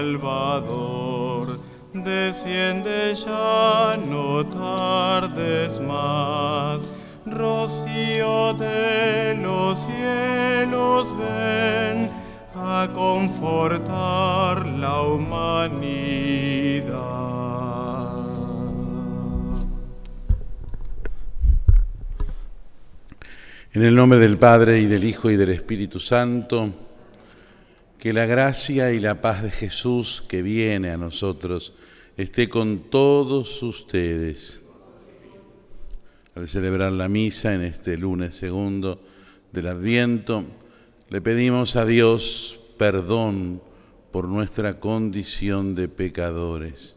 Salvador, desciende ya, no tardes más. Rocío de los cielos ven a confortar la humanidad. En el nombre del Padre y del Hijo y del Espíritu Santo, que la gracia y la paz de Jesús que viene a nosotros esté con todos ustedes. Al celebrar la misa en este lunes segundo del Adviento, le pedimos a Dios perdón por nuestra condición de pecadores.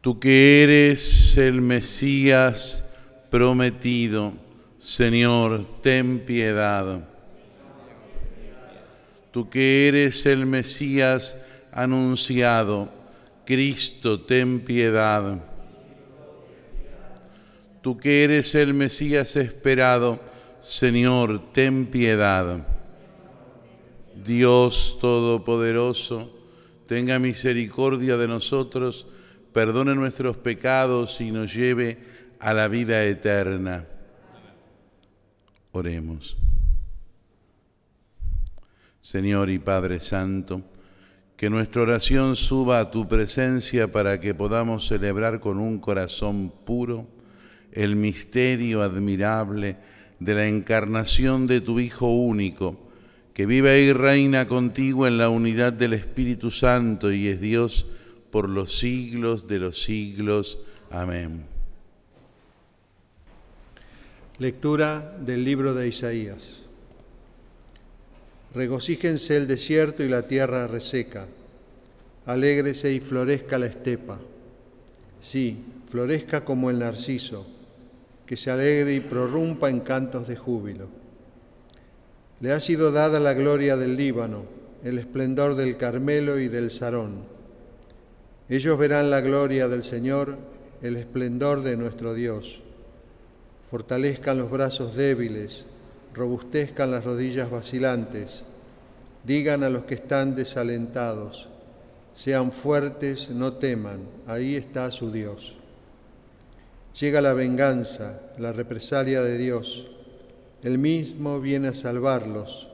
Tú que eres el Mesías, prometido, Señor, ten piedad. Tú que eres el Mesías anunciado, Cristo, ten piedad. Tú que eres el Mesías esperado, Señor, ten piedad. Dios Todopoderoso, tenga misericordia de nosotros, perdone nuestros pecados y nos lleve a la vida eterna. Oremos. Señor y Padre Santo, que nuestra oración suba a tu presencia para que podamos celebrar con un corazón puro el misterio admirable de la encarnación de tu Hijo único, que vive y reina contigo en la unidad del Espíritu Santo y es Dios por los siglos de los siglos. Amén. Lectura del libro de Isaías. Regocíjense el desierto y la tierra reseca. Alégrese y florezca la estepa. Sí, florezca como el narciso, que se alegre y prorrumpa en cantos de júbilo. Le ha sido dada la gloria del Líbano, el esplendor del Carmelo y del Sarón. Ellos verán la gloria del Señor, el esplendor de nuestro Dios fortalezcan los brazos débiles, robustezcan las rodillas vacilantes, digan a los que están desalentados, sean fuertes, no teman, ahí está su Dios. Llega la venganza, la represalia de Dios, Él mismo viene a salvarlos.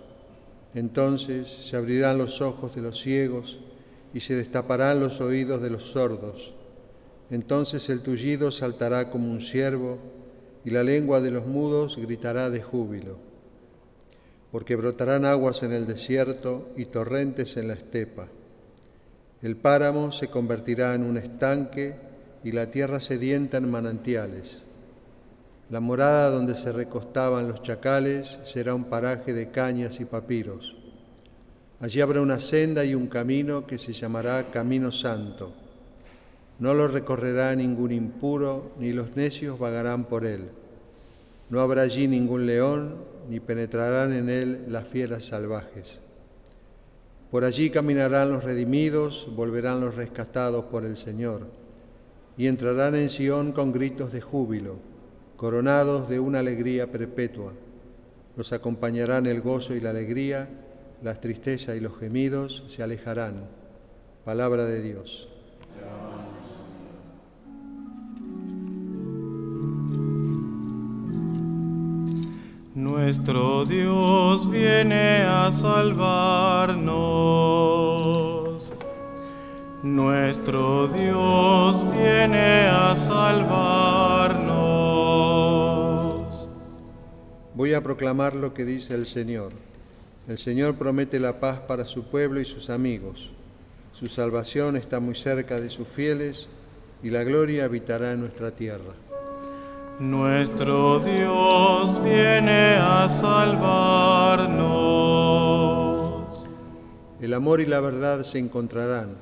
Entonces se abrirán los ojos de los ciegos y se destaparán los oídos de los sordos. Entonces el tullido saltará como un ciervo y la lengua de los mudos gritará de júbilo, porque brotarán aguas en el desierto y torrentes en la estepa. El páramo se convertirá en un estanque y la tierra sedienta en manantiales. La morada donde se recostaban los chacales será un paraje de cañas y papiros. Allí habrá una senda y un camino que se llamará Camino Santo no lo recorrerá ningún impuro, ni los necios vagarán por él. No habrá allí ningún león, ni penetrarán en él las fieras salvajes. Por allí caminarán los redimidos, volverán los rescatados por el Señor, y entrarán en Sión con gritos de júbilo, coronados de una alegría perpetua. Los acompañarán el gozo y la alegría, las tristezas y los gemidos se alejarán. Palabra de Dios. Nuestro Dios viene a salvarnos. Nuestro Dios viene a salvarnos. Voy a proclamar lo que dice el Señor. El Señor promete la paz para su pueblo y sus amigos. Su salvación está muy cerca de sus fieles y la gloria habitará en nuestra tierra. Nuestro Dios viene a salvarnos. El amor y la verdad se encontrarán,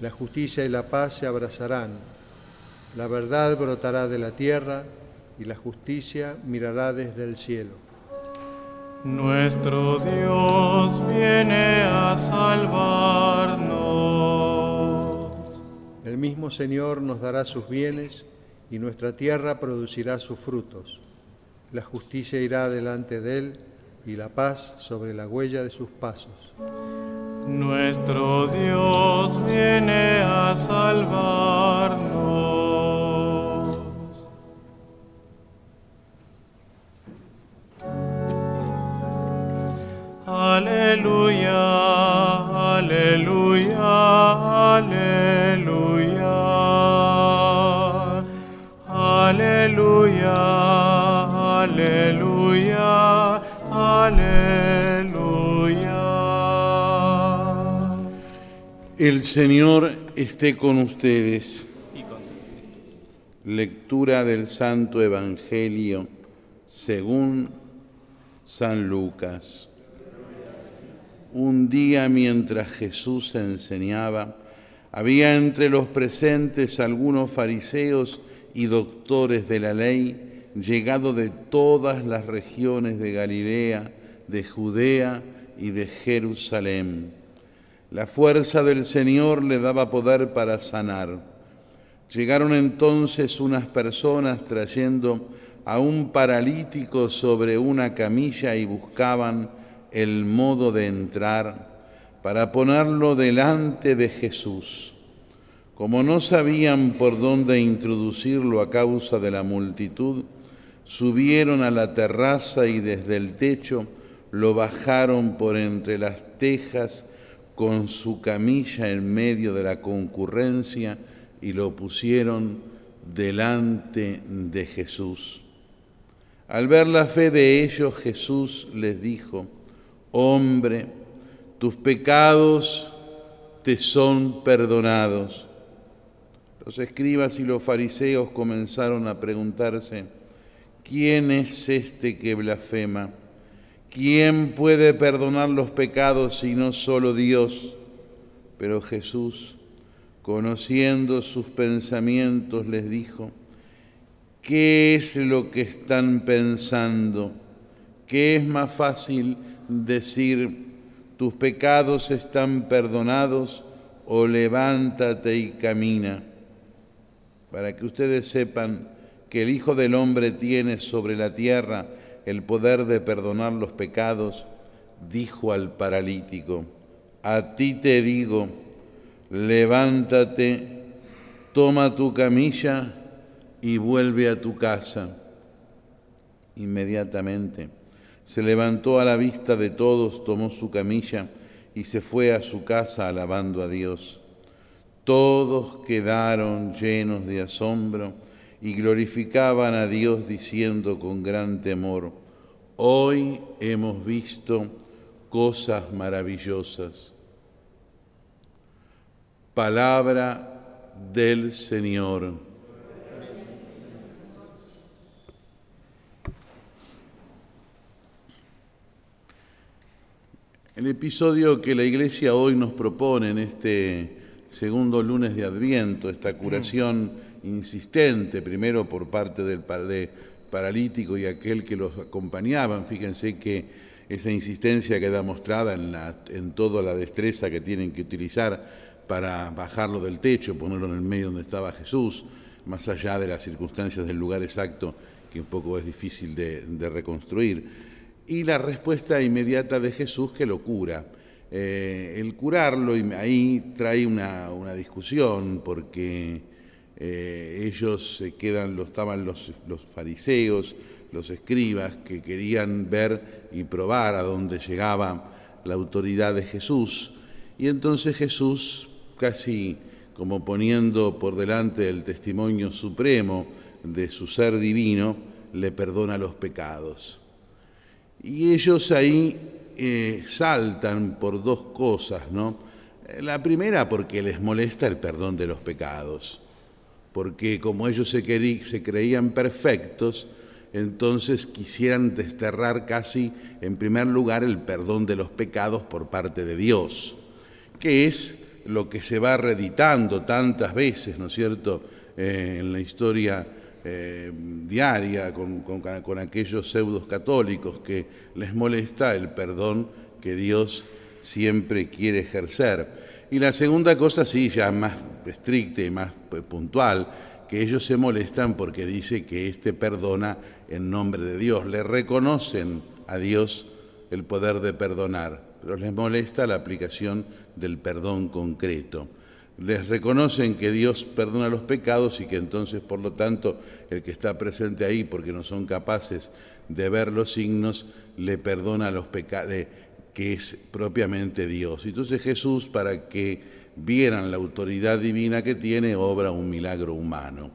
la justicia y la paz se abrazarán. La verdad brotará de la tierra y la justicia mirará desde el cielo. Nuestro Dios viene a salvarnos. El mismo Señor nos dará sus bienes y nuestra tierra producirá sus frutos. La justicia irá delante de él y la paz sobre la huella de sus pasos. Nuestro Dios viene a salvarnos. Aleluya, aleluya, aleluya. El Señor esté con ustedes. Lectura del Santo Evangelio según San Lucas. Un día mientras Jesús enseñaba, había entre los presentes algunos fariseos y doctores de la ley, llegado de todas las regiones de Galilea, de Judea y de Jerusalén. La fuerza del Señor le daba poder para sanar. Llegaron entonces unas personas trayendo a un paralítico sobre una camilla y buscaban el modo de entrar para ponerlo delante de Jesús. Como no sabían por dónde introducirlo a causa de la multitud, subieron a la terraza y desde el techo lo bajaron por entre las tejas con su camilla en medio de la concurrencia y lo pusieron delante de Jesús. Al ver la fe de ellos, Jesús les dijo, hombre, tus pecados te son perdonados. Los escribas y los fariseos comenzaron a preguntarse, ¿quién es este que blasfema? ¿Quién puede perdonar los pecados si no solo Dios? Pero Jesús, conociendo sus pensamientos, les dijo, ¿qué es lo que están pensando? ¿Qué es más fácil decir, tus pecados están perdonados o levántate y camina? Para que ustedes sepan que el Hijo del Hombre tiene sobre la tierra el poder de perdonar los pecados, dijo al paralítico, a ti te digo, levántate, toma tu camilla y vuelve a tu casa. Inmediatamente se levantó a la vista de todos, tomó su camilla y se fue a su casa alabando a Dios. Todos quedaron llenos de asombro y glorificaban a Dios diciendo con gran temor, hoy hemos visto cosas maravillosas. Palabra del Señor. El episodio que la Iglesia hoy nos propone en este segundo lunes de Adviento, esta curación insistente, primero por parte del paralítico y aquel que los acompañaban, fíjense que esa insistencia queda mostrada en, la, en toda la destreza que tienen que utilizar para bajarlo del techo, ponerlo en el medio donde estaba Jesús, más allá de las circunstancias del lugar exacto, que un poco es difícil de, de reconstruir. Y la respuesta inmediata de Jesús que lo cura. Eh, el curarlo ahí trae una, discusión porque eh, ellos se quedan, lo estaban los, los, fariseos, los escribas que querían ver y probar a dónde llegaba la autoridad de Jesús. Y entonces Jesús, casi como poniendo por delante el testimonio supremo de su ser divino, le perdona los pecados. Y ellos ahí eh, saltan por dos cosas, ¿no? La primera porque les molesta el perdón de los pecados, porque como ellos se, se creían perfectos, entonces quisieran desterrar casi en primer lugar el perdón de los pecados por parte de Dios, que es lo que se va reeditando tantas veces, ¿no es cierto?, eh, en la historia eh, diaria con, con, aquellos pseudos católicos que les molesta el perdón que Dios siempre quiere ejercer. Y la segunda cosa, sí, ya más estricta y más puntual, que ellos se molestan porque dice que éste perdona en nombre de Dios. Le reconocen a Dios el poder de perdonar, pero les molesta la aplicación del perdón concreto. Les reconocen que Dios perdona los pecados y que entonces, por lo tanto, el que está presente ahí, porque no son capaces de ver los signos, le perdona los pecados, que es propiamente Dios. Entonces Jesús, para que vieran la autoridad divina que tiene, obra un milagro humano.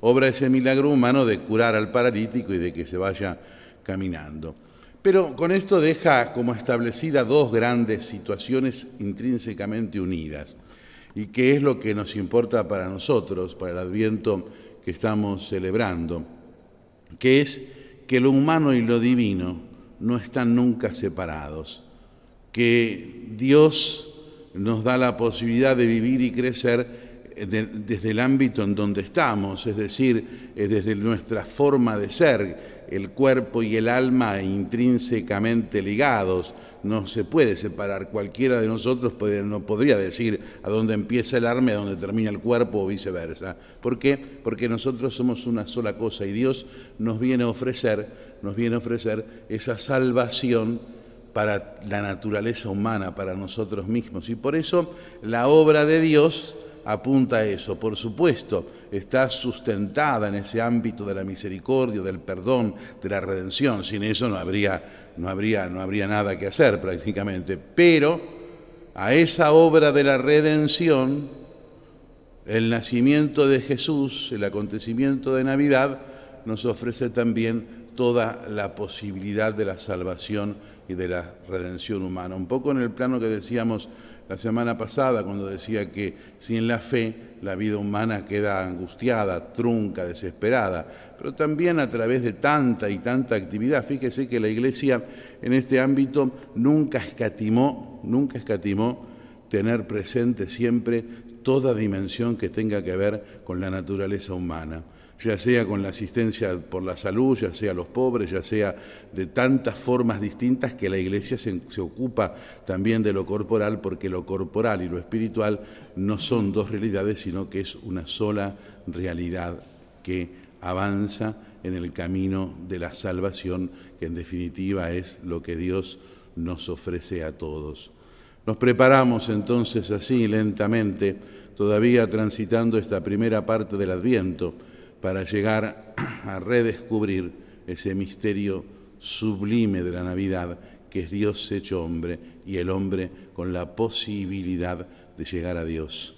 Obra ese milagro humano de curar al paralítico y de que se vaya caminando. Pero con esto deja como establecida dos grandes situaciones intrínsecamente unidas y que es lo que nos importa para nosotros, para el adviento que estamos celebrando, que es que lo humano y lo divino no están nunca separados, que Dios nos da la posibilidad de vivir y crecer desde el ámbito en donde estamos, es decir, desde nuestra forma de ser, el cuerpo y el alma intrínsecamente ligados. No se puede separar. Cualquiera de nosotros no podría decir a dónde empieza el alma y a dónde termina el cuerpo o viceversa. ¿Por qué? Porque nosotros somos una sola cosa y Dios nos viene a ofrecer, nos viene a ofrecer esa salvación para la naturaleza humana, para nosotros mismos. Y por eso la obra de Dios apunta a eso. Por supuesto, está sustentada en ese ámbito de la misericordia, del perdón, de la redención. Sin eso no habría, no habría, no habría nada que hacer prácticamente. Pero a esa obra de la redención, el nacimiento de Jesús, el acontecimiento de Navidad, nos ofrece también toda la posibilidad de la salvación y de la redención humana. Un poco en el plano que decíamos la semana pasada cuando decía que sin la fe la vida humana queda angustiada, trunca, desesperada, pero también a través de tanta y tanta actividad. Fíjese que la Iglesia en este ámbito nunca escatimó, nunca escatimó tener presente siempre toda dimensión que tenga que ver con la naturaleza humana ya sea con la asistencia por la salud, ya sea los pobres, ya sea de tantas formas distintas que la Iglesia se, ocupa también de lo corporal, porque lo corporal y lo espiritual no son dos realidades, sino que es una sola realidad que avanza en el camino de la salvación, que en definitiva es lo que Dios nos ofrece a todos. Nos preparamos entonces así lentamente, todavía transitando esta primera parte del Adviento, para llegar a redescubrir ese misterio sublime de la Navidad, que es Dios hecho hombre y el hombre con la posibilidad de llegar a Dios.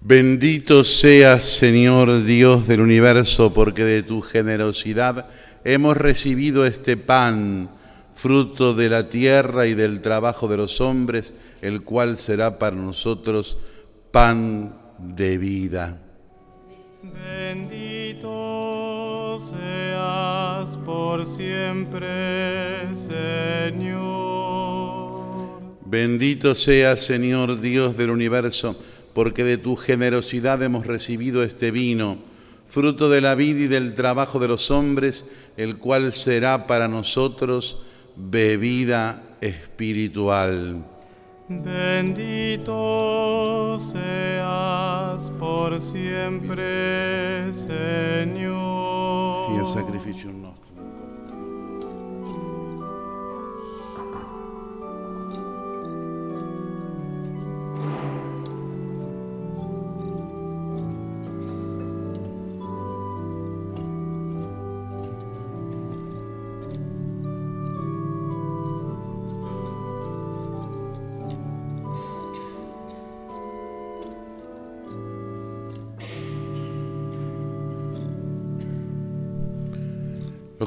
Bendito seas, Señor Dios del universo, porque de tu generosidad hemos recibido este pan, fruto de la tierra y del trabajo de los hombres, el cual será para nosotros pan de vida. Bendito seas por siempre, Señor. Bendito seas, Señor Dios del universo, porque de tu generosidad hemos recibido este vino, fruto de la vida y del trabajo de los hombres, el cual será para nosotros bebida espiritual. Bendito seas por siempre, Señor. Fia sacrificio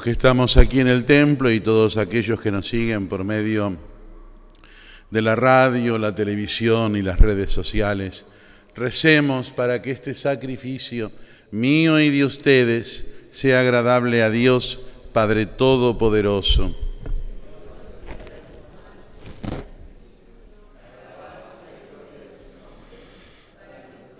Que estamos aquí en el templo y todos aquellos que nos siguen por medio de la radio, la televisión y las redes sociales, recemos para que este sacrificio mío y de ustedes sea agradable a Dios Padre Todopoderoso.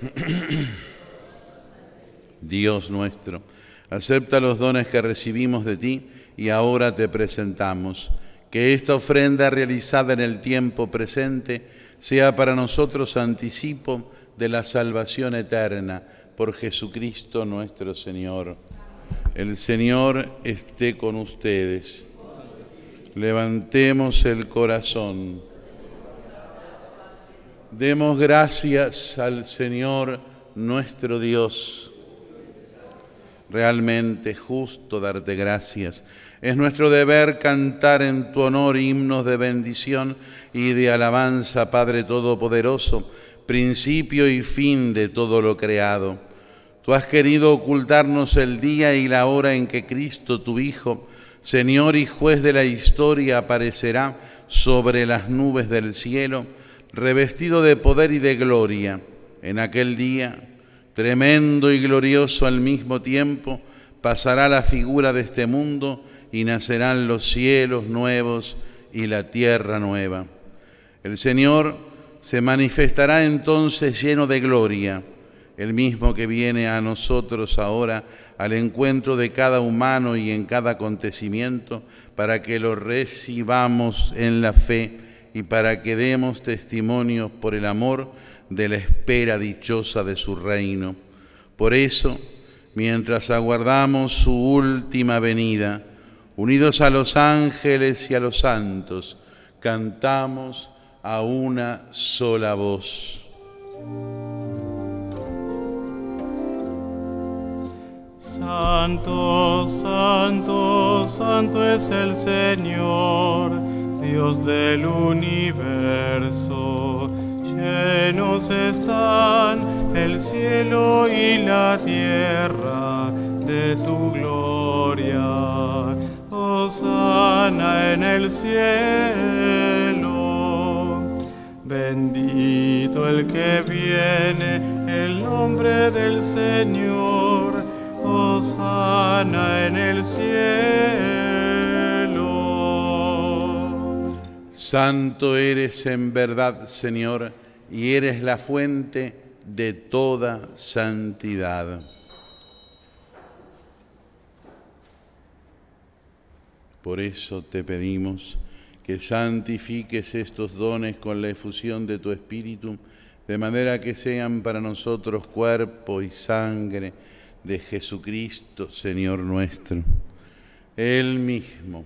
Dios nuestro Acepta los dones que recibimos de ti y ahora te presentamos. Que esta ofrenda realizada en el tiempo presente sea para nosotros anticipo de la salvación eterna por Jesucristo nuestro Señor. El Señor esté con ustedes. Levantemos el corazón. Demos gracias al Señor nuestro Dios. Realmente justo darte gracias. Es nuestro deber cantar en tu honor himnos de bendición y de alabanza, Padre Todopoderoso, principio y fin de todo lo creado. Tú has querido ocultarnos el día y la hora en que Cristo, tu Hijo, Señor y juez de la historia, aparecerá sobre las nubes del cielo revestido de poder y de gloria. En aquel día, tremendo y glorioso al mismo tiempo, pasará la figura de este mundo y nacerán los cielos nuevos y la tierra nueva. El Señor se manifestará entonces lleno de gloria, el mismo que viene a nosotros ahora al encuentro de cada humano y en cada acontecimiento, para que lo recibamos en la fe y para que demos testimonio por el amor de la espera dichosa de su reino. Por eso, mientras aguardamos su última venida, unidos a los ángeles y a los santos, cantamos a una sola voz. Santo, santo, santo es el Señor Dios del universo. Llenos están el cielo y la tierra de tu gloria. Osana en el cielo. Bendito el que viene, el nombre del Señor. Osana en el cielo. Santo eres en verdad, Señor, y eres la fuente de toda santidad. Por eso te pedimos que santifiques estos dones con la efusión de tu Espíritu, de manera que sean para nosotros cuerpo y sangre de Jesucristo, Señor nuestro. Él mismo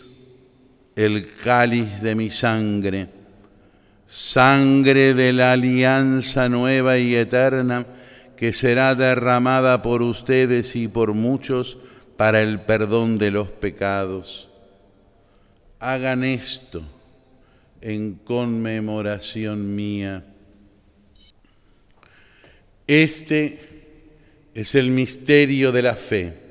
el cáliz de mi sangre, sangre de la alianza nueva y eterna que será derramada por ustedes y por muchos para el perdón de los pecados. Hagan esto en conmemoración mía. Este es el misterio de la fe.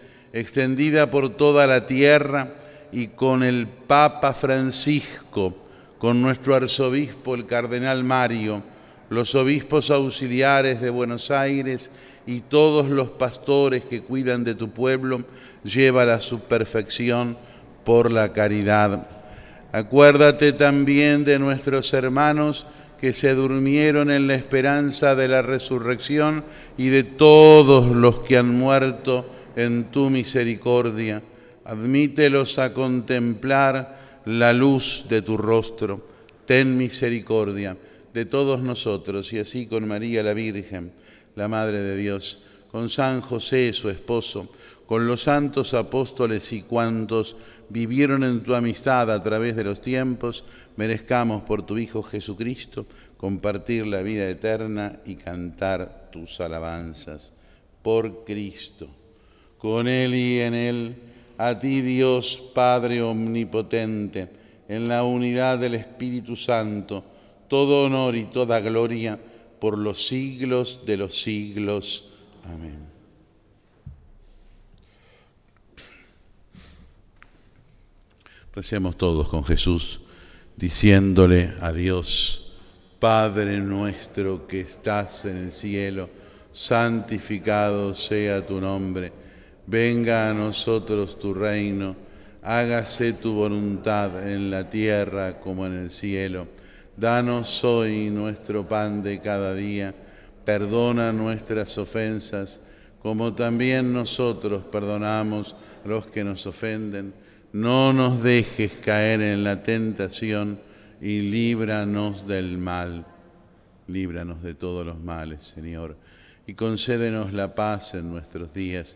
extendida por toda la tierra y con el Papa Francisco, con nuestro arzobispo, el cardenal Mario, los obispos auxiliares de Buenos Aires y todos los pastores que cuidan de tu pueblo, lleva a su perfección por la caridad. Acuérdate también de nuestros hermanos que se durmieron en la esperanza de la resurrección y de todos los que han muerto en tu misericordia. Admítelos a contemplar la luz de tu rostro. Ten misericordia de todos nosotros y así con María la Virgen, la Madre de Dios, con San José, su esposo, con los santos apóstoles y cuantos vivieron en tu amistad a través de los tiempos, merezcamos por tu Hijo Jesucristo compartir la vida eterna y cantar tus alabanzas. Por Cristo, con Él y en Él, a ti Dios Padre Omnipotente, en la unidad del Espíritu Santo, todo honor y toda gloria por los siglos de los siglos. Amén. Recemos todos con Jesús, diciéndole a Dios, Padre nuestro que estás en el cielo, santificado sea tu nombre, venga a nosotros tu reino, hágase tu voluntad en la tierra como en el cielo. Danos hoy nuestro pan de cada día, perdona nuestras ofensas, como también nosotros perdonamos a los que nos ofenden no nos dejes caer en la tentación y líbranos del mal. Líbranos de todos los males, Señor, y concédenos la paz en nuestros días,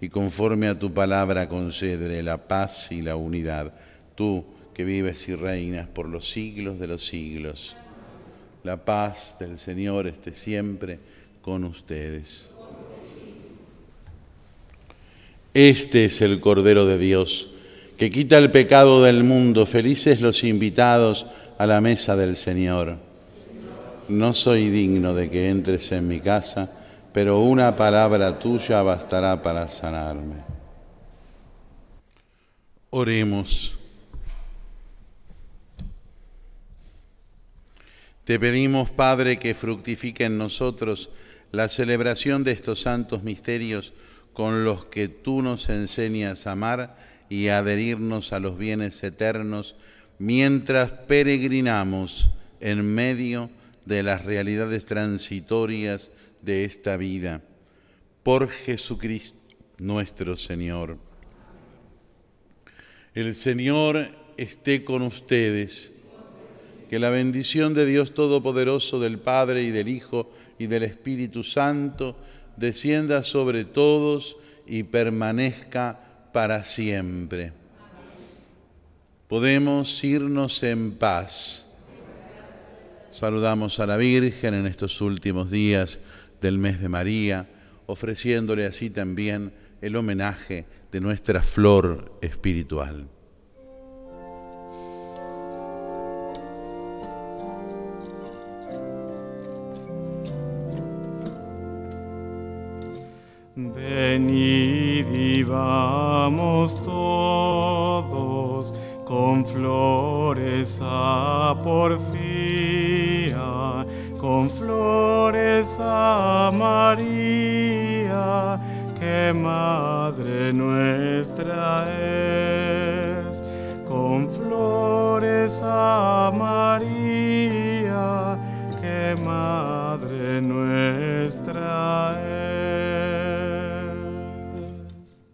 Y conforme a tu palabra concédele la paz y la unidad. Tú que vives y reinas por los siglos de los siglos. La paz del Señor esté siempre con ustedes. Este es el Cordero de Dios que quita el pecado del mundo. Felices los invitados a la mesa del Señor. No soy digno de que entres en mi casa, pero una palabra tuya bastará para sanarme. Oremos. Te pedimos, Padre, que fructifique en nosotros la celebración de estos santos misterios con los que tú nos enseñas a amar y adherirnos a los bienes eternos mientras peregrinamos en medio de las realidades transitorias de esta vida. Por Jesucristo nuestro Señor. El Señor esté con ustedes. Que la bendición de Dios Todopoderoso, del Padre y del Hijo y del Espíritu Santo, descienda sobre todos y permanezca para siempre. Podemos irnos en paz. Saludamos a la Virgen en estos últimos días del mes de María, ofreciéndole así también el homenaje de nuestra flor espiritual. Venid y vamos todos con flores a porfía, con flores a María, que Madre nuestra es. Con flores a María, que Madre nuestra es.